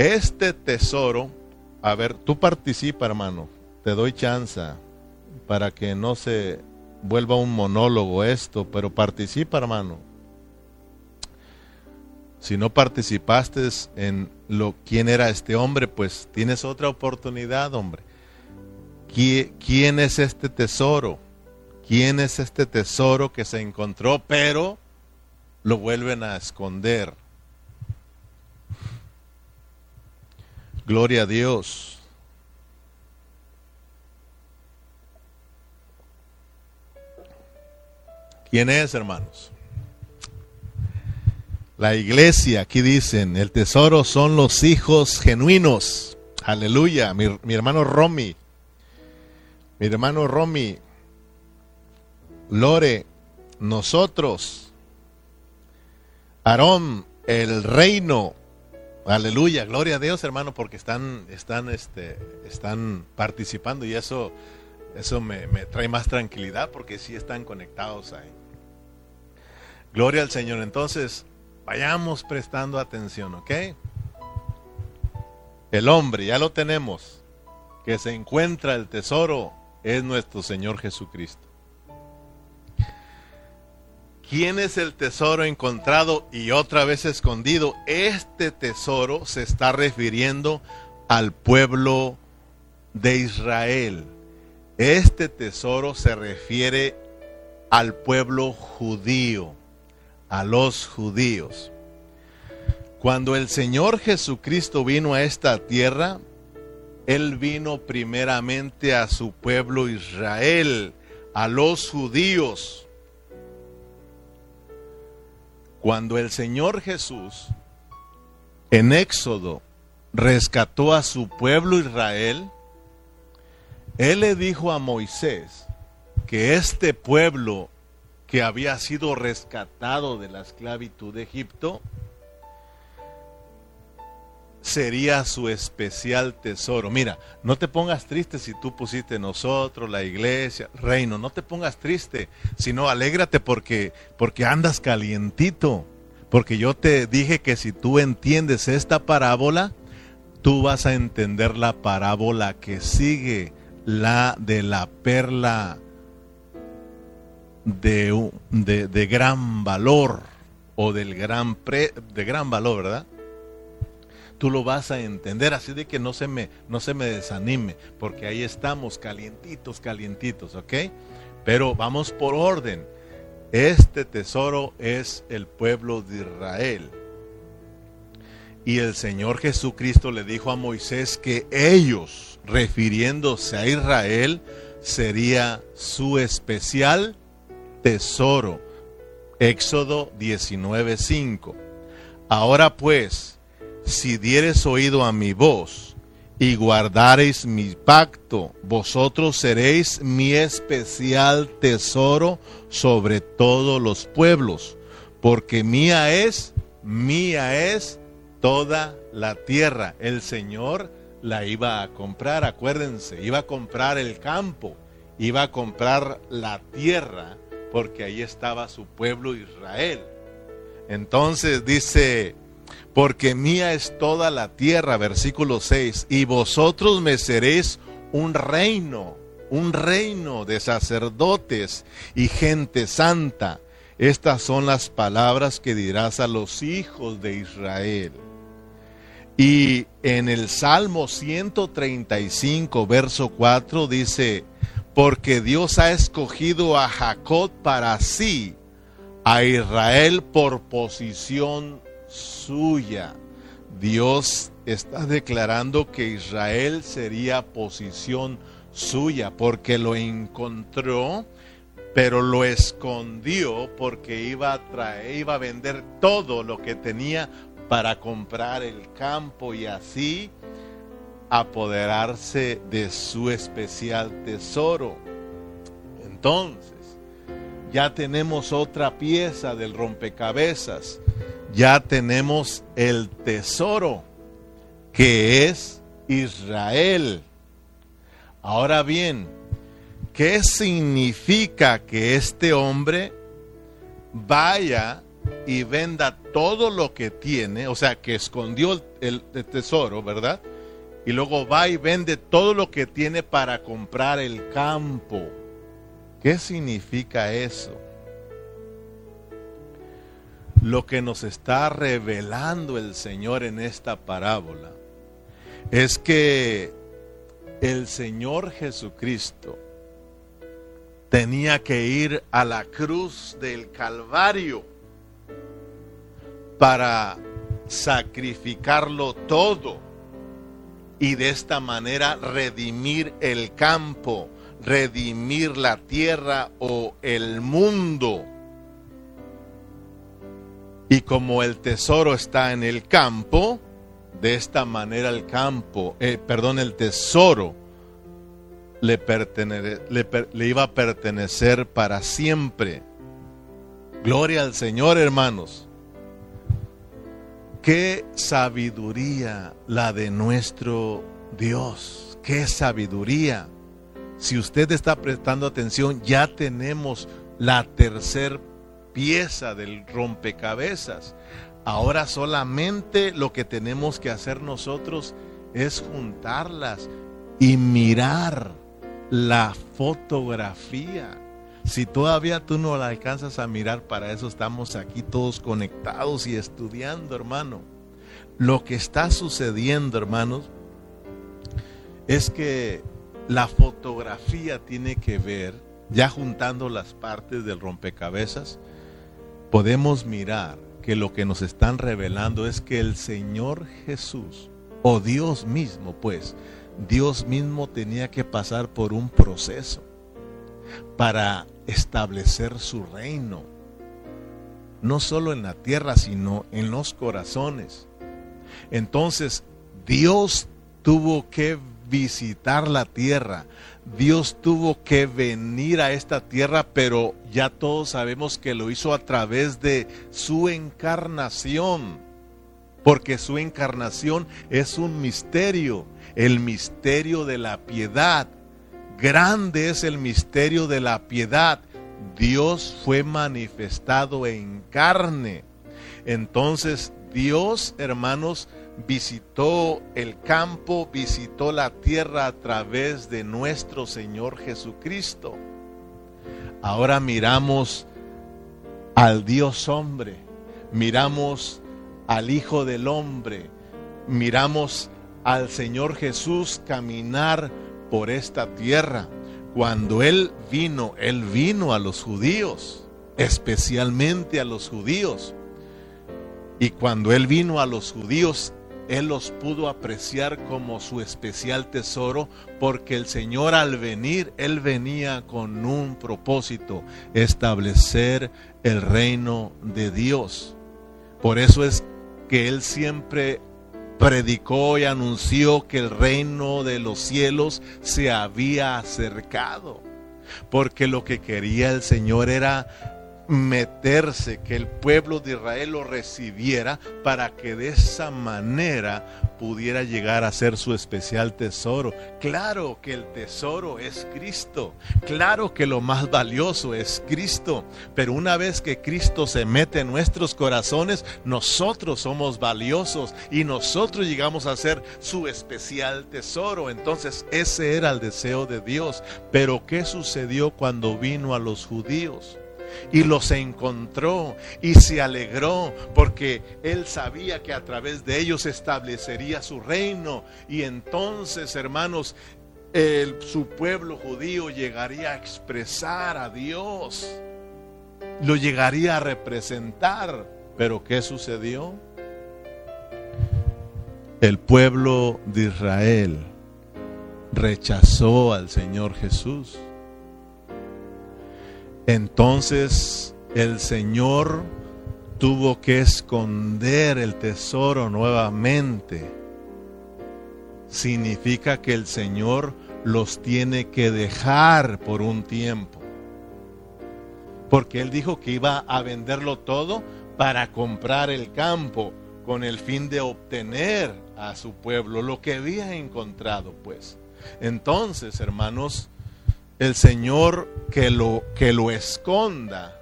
Este tesoro, a ver, tú participa, hermano, te doy chance para que no se vuelva un monólogo esto, pero participa, hermano. Si no participaste en lo quién era este hombre, pues tienes otra oportunidad, hombre. ¿Quién es este tesoro? ¿Quién es este tesoro que se encontró, pero lo vuelven a esconder? Gloria a Dios. ¿Quién es, hermanos? La iglesia, aquí dicen, el tesoro son los hijos genuinos. Aleluya, mi, hermano Romy, mi hermano Romy, Lore, nosotros, Aarón, el reino. Aleluya, gloria a Dios, hermano, porque están, están, este, están participando y eso, eso me, me trae más tranquilidad porque sí están conectados ahí. Gloria al Señor. Entonces, vayamos prestando atención, ¿ok? El hombre, ya lo tenemos, que se encuentra el tesoro, es nuestro Señor Jesucristo. ¿Quién es el tesoro encontrado y otra vez escondido? Este tesoro se está refiriendo al pueblo de Israel. Este tesoro se refiere al pueblo judío a los judíos. Cuando el Señor Jesucristo vino a esta tierra, Él vino primeramente a su pueblo Israel, a los judíos. Cuando el Señor Jesús en Éxodo rescató a su pueblo Israel, Él le dijo a Moisés que este pueblo que había sido rescatado de la esclavitud de Egipto, sería su especial tesoro. Mira, no te pongas triste si tú pusiste nosotros, la iglesia, reino, no te pongas triste, sino alégrate porque porque andas calientito, porque yo te dije que si tú entiendes esta parábola, tú vas a entender la parábola que sigue, la de la perla de, de, de gran valor o del gran pre, de gran valor, ¿verdad? Tú lo vas a entender, así de que no se me, no se me desanime, porque ahí estamos calientitos, calientitos, ¿ok? Pero vamos por orden. Este tesoro es el pueblo de Israel. Y el Señor Jesucristo le dijo a Moisés que ellos, refiriéndose a Israel, sería su especial tesoro. Éxodo 19:5. Ahora pues, si dieres oído a mi voz y guardareis mi pacto, vosotros seréis mi especial tesoro sobre todos los pueblos, porque mía es, mía es toda la tierra. El Señor la iba a comprar, acuérdense, iba a comprar el campo, iba a comprar la tierra porque ahí estaba su pueblo Israel. Entonces dice, porque mía es toda la tierra, versículo 6, y vosotros me seréis un reino, un reino de sacerdotes y gente santa. Estas son las palabras que dirás a los hijos de Israel. Y en el Salmo 135, verso 4 dice, porque Dios ha escogido a Jacob para sí, a Israel por posición suya. Dios está declarando que Israel sería posición suya porque lo encontró, pero lo escondió porque iba a traer, iba a vender todo lo que tenía para comprar el campo y así apoderarse de su especial tesoro. Entonces, ya tenemos otra pieza del rompecabezas. Ya tenemos el tesoro, que es Israel. Ahora bien, ¿qué significa que este hombre vaya y venda todo lo que tiene? O sea, que escondió el, tesoro, ¿verdad? Y luego va y vende todo lo que tiene para comprar el campo. ¿Qué significa eso? Lo que nos está revelando el Señor en esta parábola es que el Señor Jesucristo tenía que ir a la cruz del Calvario para sacrificarlo todo y de esta manera redimir el campo, redimir la tierra o el mundo. Y como el tesoro está en el campo, de esta manera el campo, eh, perdón, el tesoro le, iba a pertenecer para siempre. Gloria al Señor, hermanos. Qué sabiduría la de nuestro Dios. Qué sabiduría. Si usted está prestando atención, ya tenemos la tercera pieza del rompecabezas. Ahora solamente lo que tenemos que hacer nosotros es juntarlas y mirar la fotografía. Si todavía tú no la alcanzas a mirar, para eso estamos aquí todos conectados y estudiando, hermano. Lo que está sucediendo, hermanos, es que la fotografía tiene que ver, ya juntando las partes del rompecabezas, podemos mirar que lo que nos están revelando es que el Señor Jesús, o Dios mismo, pues, Dios mismo tenía que pasar por un proceso para establecer su reino, no solo en la tierra, sino en los corazones. Entonces, Dios tuvo que visitar la tierra, Dios tuvo que venir a esta tierra, pero ya todos sabemos que lo hizo a través de su encarnación, porque su encarnación es un misterio, el misterio de la piedad. Grande es el misterio de la piedad. Dios fue manifestado en carne. Entonces Dios, hermanos, visitó el campo, visitó la tierra a través de nuestro Señor Jesucristo. Ahora miramos al Dios hombre, miramos al Hijo del hombre, miramos al Señor Jesús caminar por esta tierra. Cuando Él vino, Él vino a los judíos, especialmente a los judíos. Y cuando Él vino a los judíos, él los pudo apreciar como su especial tesoro porque el Señor al venir, Él venía con un propósito, establecer el reino de Dios. Por eso es que Él siempre predicó y anunció que el reino de los cielos se había acercado. Porque lo que quería el Señor era meterse, que el pueblo de Israel lo recibiera para que de esa manera pudiera llegar a ser su especial tesoro. Claro que el tesoro es Cristo, claro que lo más valioso es Cristo, pero una vez que Cristo se mete en nuestros corazones, nosotros somos valiosos y nosotros llegamos a ser su especial tesoro. Entonces ese era el deseo de Dios. Pero ¿qué sucedió cuando vino a los judíos? Y los encontró y se alegró porque él sabía que a través de ellos establecería su reino. Y entonces hermanos su pueblo judío llegaría a expresar a Dios lo llegaría a representar. Pero ¿qué sucedió? el pueblo de Israel rechazó al Señor Jesús entonces el Señor tuvo que esconder el tesoro nuevamente. Significa que el Señor los tiene que dejar por un tiempo. Porque Él dijo que iba a venderlo todo para comprar el campo con el fin de obtener a su pueblo lo que había encontrado, pues. Entonces, hermanos, el Señor que lo que lo esconda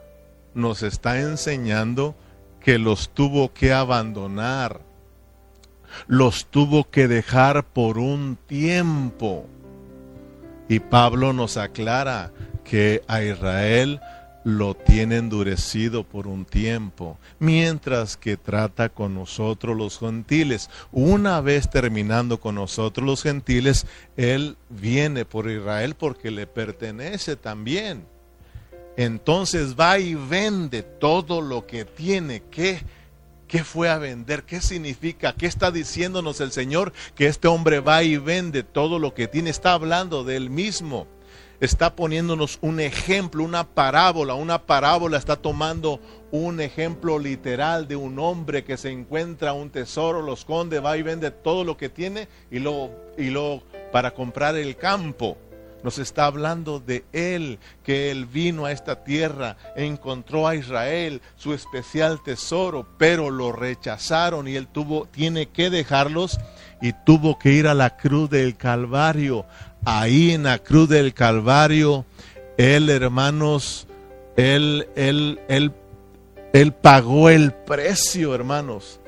nos está enseñando que los tuvo que abandonar, los tuvo que dejar por un tiempo. Y Pablo nos aclara que a Israel lo tiene endurecido por un tiempo, mientras que trata con nosotros los gentiles. Una vez terminando con nosotros los gentiles, Él viene por Israel porque le pertenece también. Entonces va y vende todo lo que tiene. ¿Qué, ¿Qué fue a vender? ¿Qué significa? ¿Qué está diciéndonos el Señor? Que este hombre va y vende todo lo que tiene. Está hablando de él mismo está poniéndonos un ejemplo, una parábola. Una parábola está tomando un ejemplo literal de un hombre que se encuentra un tesoro, lo esconde, va y vende todo lo que tiene y luego, y luego para comprar el campo. Nos está hablando de Él, que Él vino a esta tierra, encontró a Israel, su especial tesoro, pero lo rechazaron y Él tuvo, tiene que dejarlos y tuvo que ir a la cruz del Calvario ahí en la cruz del Calvario, Él, hermanos, Él, Él, Él, Él pagó el precio, hermanos.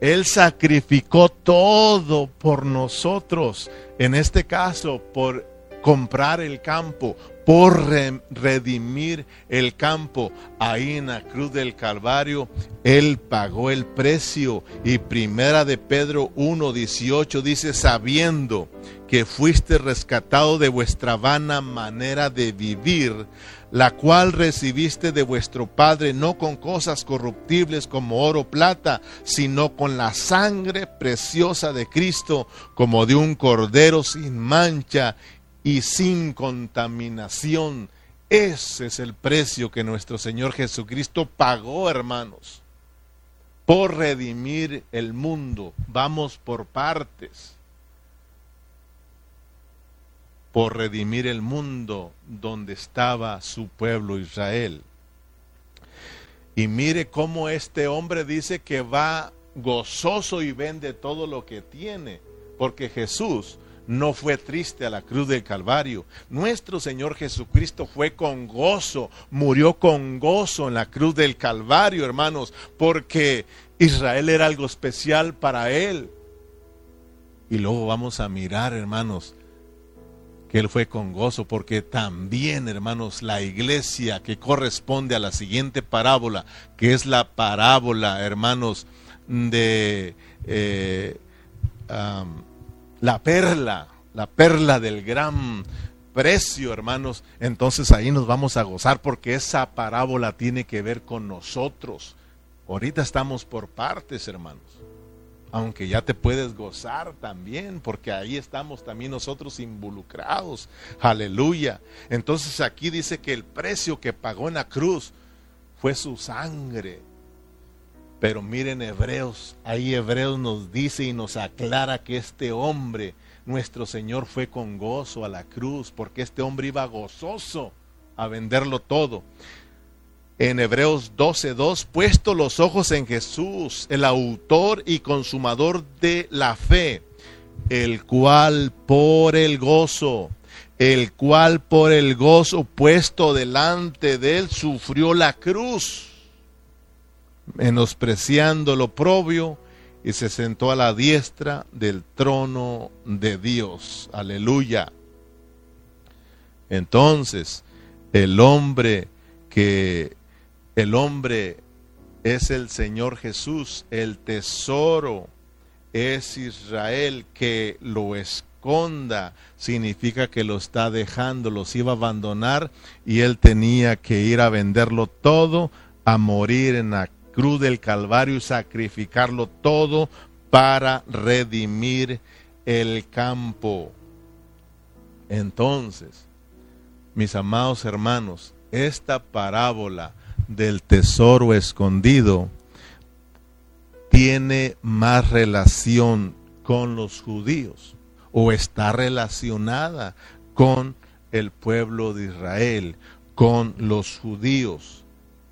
Él sacrificó todo por nosotros, en este caso, por comprar el campo, por redimir el campo. Ahí en la cruz del Calvario, Él pagó el precio. Y primera de Pedro 1.18 dice, sabiendo que fuiste rescatado de vuestra vana manera de vivir, la cual recibiste de vuestro Padre no con cosas corruptibles como oro o plata, sino con la sangre preciosa de Cristo, como de un cordero sin mancha y sin contaminación. Ese es el precio que nuestro Señor Jesucristo pagó, hermanos, por redimir el mundo. Vamos por partes. Por redimir el mundo donde estaba su pueblo Israel. Y mire cómo este hombre dice que va gozoso y vende todo lo que tiene, porque Jesús no fue triste a la cruz del Calvario. Nuestro Señor Jesucristo fue con gozo, murió con gozo en la cruz del Calvario, hermanos, porque Israel era algo especial para él. Y luego vamos a mirar, hermanos, que él fue con gozo, porque también, hermanos, la iglesia que corresponde a la siguiente parábola, que es la parábola, hermanos, de... Eh, la perla, la perla del gran precio, hermanos, entonces ahí nos vamos a gozar porque esa parábola tiene que ver con nosotros. Ahorita estamos por partes, hermanos. Aunque ya te puedes gozar también, porque ahí estamos también nosotros involucrados. Aleluya. Entonces aquí dice que el precio que pagó en la cruz fue su sangre. Pero miren Hebreos, ahí Hebreos nos dice y nos aclara que este hombre, nuestro Señor, fue con gozo a la cruz, porque este hombre iba gozoso a venderlo todo. En Hebreos 12:2, puesto los ojos en Jesús, el autor y consumador de la fe, el cual por el gozo, el cual por el gozo puesto delante de él sufrió la cruz menospreciando lo propio, y se sentó a la diestra del trono de Dios. Aleluya. Entonces, el hombre que el hombre es el Señor Jesús, el tesoro es Israel que lo esconda, significa que lo está dejando, los iba a abandonar y él tenía que ir a venderlo todo, a morir en la cruz del Calvario y sacrificarlo todo para redimir el campo. Entonces, mis amados hermanos, esta parábola del tesoro escondido tiene más relación con los judíos o está relacionada con el pueblo de Israel, con los judíos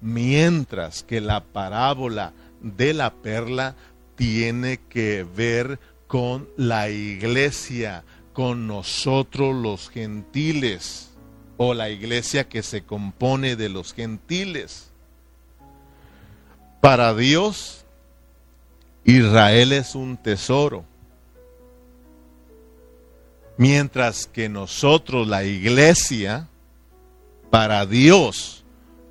Mientras que la parábola de la perla tiene que ver con la iglesia, con nosotros los gentiles, o la iglesia que se compone de los gentiles. Para Dios, Israel es un tesoro. Mientras que nosotros, la iglesia, para Dios,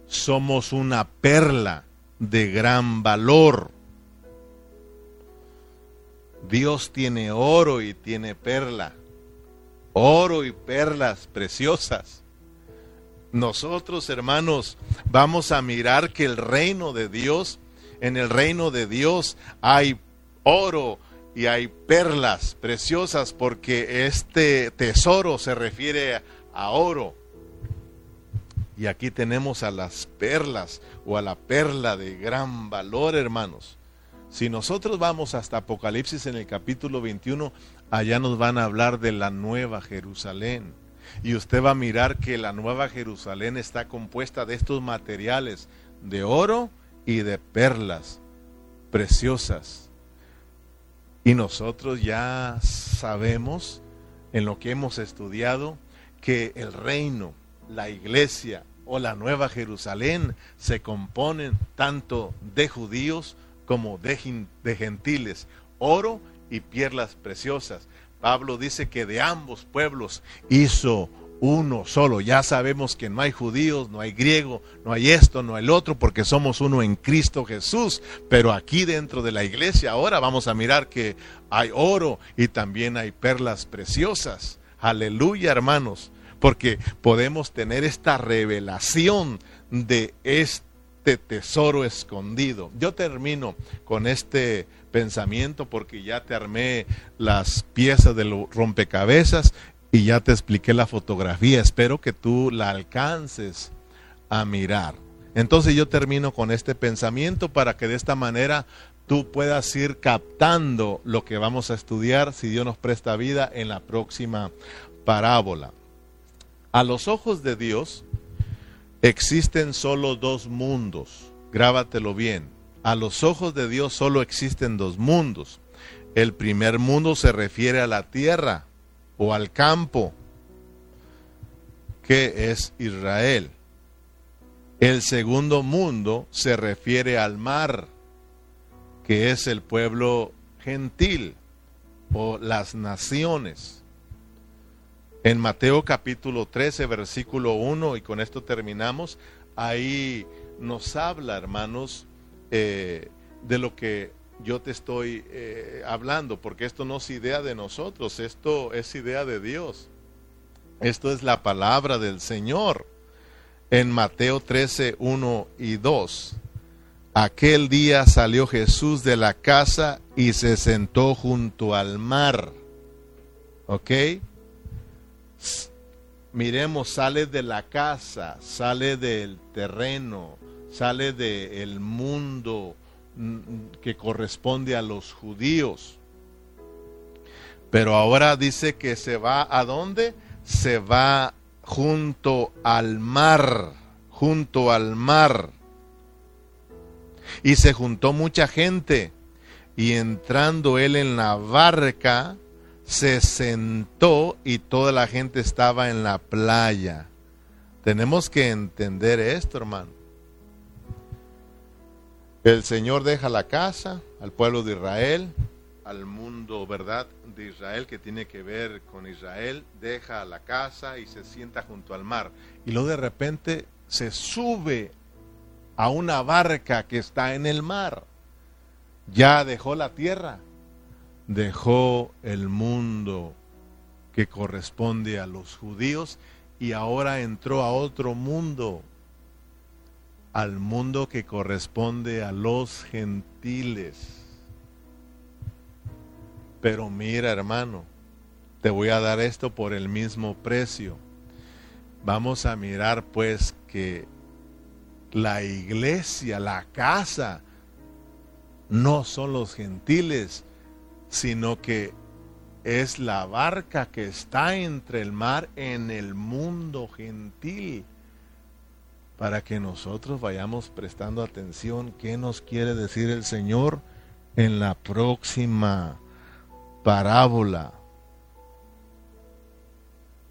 somos una perla de gran valor. Dios tiene oro y tiene perla, oro y perlas preciosas. Nosotros, hermanos, vamos a mirar que el reino de Dios, en el reino de Dios hay oro y hay perlas preciosas porque este tesoro se refiere a oro. Y aquí tenemos a las perlas o a la perla de gran valor, hermanos. Si nosotros vamos hasta Apocalipsis en el capítulo 21, allá nos van a hablar de la nueva Jerusalén. Y usted va a mirar que la nueva Jerusalén está compuesta de estos materiales, de oro y de perlas preciosas. Y nosotros ya sabemos, en lo que hemos estudiado, que el reino, la iglesia o la nueva Jerusalén se componen tanto de judíos como de, gentiles, oro y perlas preciosas. Pablo dice que de ambos pueblos hizo uno solo. Ya sabemos que no hay judíos, no hay griego, no hay esto, no hay el otro, porque somos uno en Cristo Jesús. Pero aquí dentro de la iglesia ahora vamos a mirar que hay oro y también hay perlas preciosas. Aleluya, hermanos, porque podemos tener esta revelación de este tesoro escondido. Yo termino con este pensamiento porque ya te armé las piezas del rompecabezas y ya te expliqué la fotografía. Espero que tú la alcances a mirar. Entonces yo termino con este pensamiento para que de esta manera tú puedas ir captando lo que vamos a estudiar, si Dios nos presta vida, en la próxima parábola. A los ojos de Dios, existen solo dos mundos. Grábatelo bien. A los ojos de Dios solo existen dos mundos. El primer mundo se refiere a la tierra o al campo, que es Israel. El segundo mundo se refiere al mar, que es el pueblo gentil o las naciones. En Mateo capítulo 13, versículo 1, y con esto terminamos, ahí nos habla, hermanos, eh, de lo que yo te estoy eh, hablando, porque esto no es idea de nosotros, esto es idea de Dios. Esto es la palabra del Señor. En Mateo 13, 1 y 2. Aquel día salió Jesús de la casa y se sentó junto al mar. ¿Ok? Miremos, sale de la casa, sale del terreno, sale del mundo mm, que corresponde a los judíos. Pero ahora dice que se va a dónde? Se va junto al mar, junto al mar. Y se juntó mucha gente. Y entrando él en la barca, se sentó y toda la gente estaba en la playa. Tenemos que entender esto, hermano. El Señor deja la casa al pueblo de Israel, al mundo, ¿verdad? De Israel que tiene que ver con Israel, deja la casa y se sienta junto al mar. Y luego de repente se sube a una barca que está en el mar. Ya dejó la tierra dejó el mundo que corresponde a los judíos y ahora entró a otro mundo, al mundo que corresponde a los gentiles. Pero mira hermano, te voy a dar esto por el mismo precio. Vamos a mirar pues que la iglesia, la casa, no son los gentiles, sino que es la barca que está entre el mar en el mundo gentil. para que nosotros vayamos prestando atención qué nos quiere decir el Señor en la próxima parábola,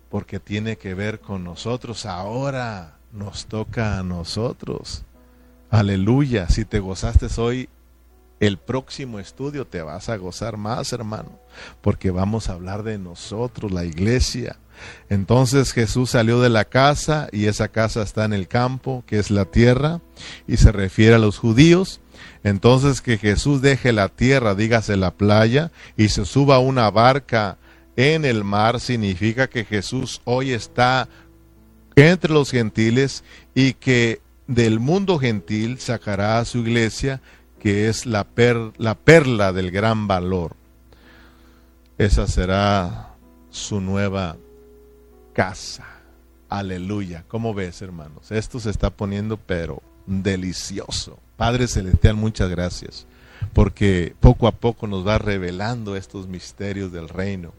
porque tiene que ver con nosotros. Ahora nos toca a nosotros. Aleluya, si te gozaste hoy, el próximo estudio te vas a gozar más, hermano, porque vamos a hablar de nosotros, la iglesia. Entonces Jesús salió de la casa y esa casa está en el campo, que es la tierra, y se refiere a los judíos. Entonces que Jesús deje la tierra, dígase la playa, y se suba a una barca en el mar, significa que Jesús hoy está entre los gentiles y que del mundo gentil sacará a su iglesia que es la, la perla del gran valor. Esa será su nueva casa. Aleluya. ¿Cómo ves, hermanos? Esto se está poniendo, pero delicioso. Padre Celestial, muchas gracias, porque poco a poco nos va revelando estos misterios del reino.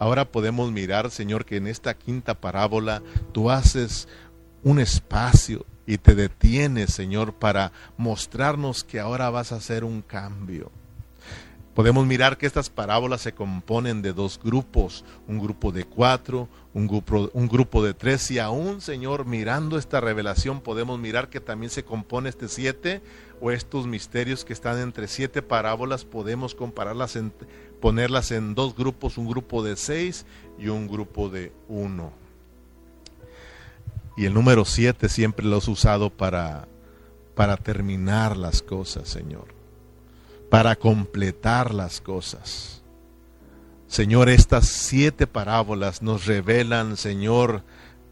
Ahora podemos mirar, Señor, que en esta quinta parábola tú haces un espacio y te detienes, Señor, para mostrarnos que ahora vas a hacer un cambio. Podemos mirar que estas parábolas se componen de dos grupos, un grupo de cuatro, un grupo, un grupo de tres, y aún, Señor, mirando esta revelación, podemos mirar que también se compone este siete, o estos misterios que están entre siete parábolas, podemos compararlas, en, ponerlas en dos grupos, un grupo de seis y un grupo de uno. Y el número siete siempre lo has usado para, para terminar las cosas, Señor. Para completar las cosas. Señor, estas siete parábolas nos revelan, Señor,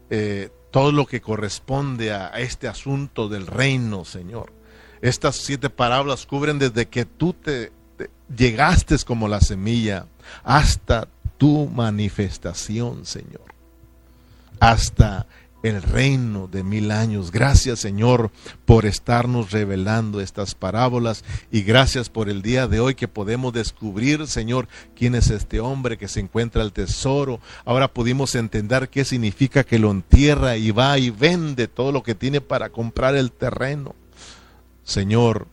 eh, todo lo que corresponde a este asunto del reino, Señor. Estas siete parábolas cubren desde que tú te, te llegaste como la semilla hasta tu manifestación, Señor. Hasta el reino de mil años. Gracias Señor por estarnos revelando estas parábolas y gracias por el día de hoy que podemos descubrir, Señor, quién es este hombre que se encuentra el tesoro. Ahora pudimos entender qué significa que lo entierra y va y vende todo lo que tiene para comprar el terreno. Señor,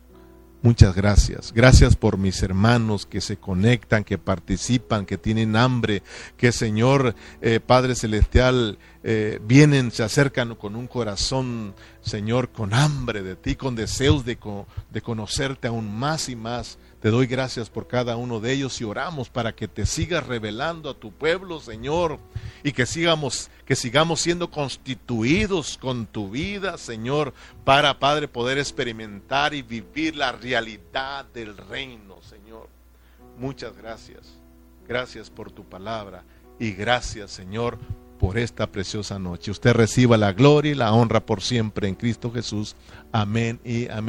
Muchas gracias. Gracias por mis hermanos que se conectan, que participan, que tienen hambre, que Señor eh, Padre Celestial eh, vienen, se acercan con un corazón, Señor, con hambre de ti, con deseos de, de conocerte aún más y más. Te doy gracias por cada uno de ellos y oramos para que te sigas revelando a tu pueblo, Señor, y que sigamos que sigamos siendo constituidos con tu vida, Señor, para Padre poder experimentar y vivir la realidad del reino, Señor. Muchas gracias. Gracias por tu palabra y gracias, Señor, por esta preciosa noche. Usted reciba la gloria y la honra por siempre en Cristo Jesús. Amén y amén.